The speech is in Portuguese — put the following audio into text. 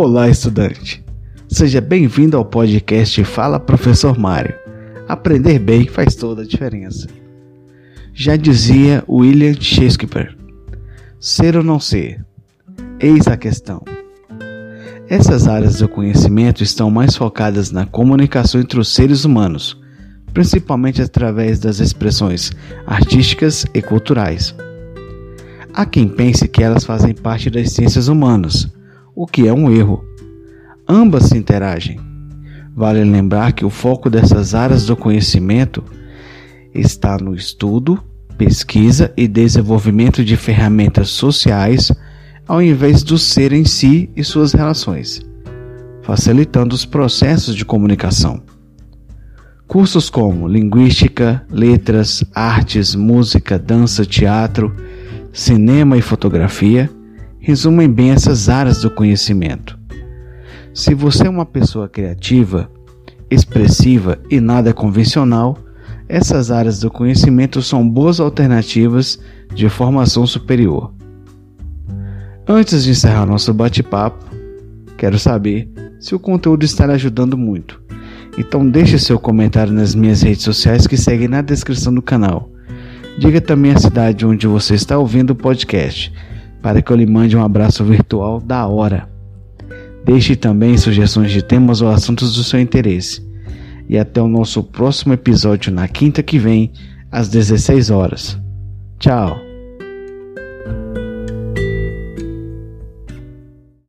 Olá, estudante. Seja bem-vindo ao podcast Fala Professor Mário. Aprender bem faz toda a diferença. Já dizia William Shakespeare: ser ou não ser? Eis a questão. Essas áreas do conhecimento estão mais focadas na comunicação entre os seres humanos, principalmente através das expressões artísticas e culturais. Há quem pense que elas fazem parte das ciências humanas, o que é um erro. Ambas se interagem. Vale lembrar que o foco dessas áreas do conhecimento está no estudo, pesquisa e desenvolvimento de ferramentas sociais ao invés do ser em si e suas relações, facilitando os processos de comunicação. Cursos como linguística, letras, artes, música, dança, teatro, cinema e fotografia resumem bem essas áreas do conhecimento. Se você é uma pessoa criativa, expressiva e nada convencional, essas áreas do conhecimento são boas alternativas de formação superior. Antes de encerrar nosso bate-papo, quero saber se o conteúdo está ajudando muito. Então deixe seu comentário nas minhas redes sociais que seguem na descrição do canal. Diga também a cidade onde você está ouvindo o podcast, para que eu lhe mande um abraço virtual da hora. Deixe também sugestões de temas ou assuntos do seu interesse. E até o nosso próximo episódio na quinta que vem, às 16 horas. Tchau!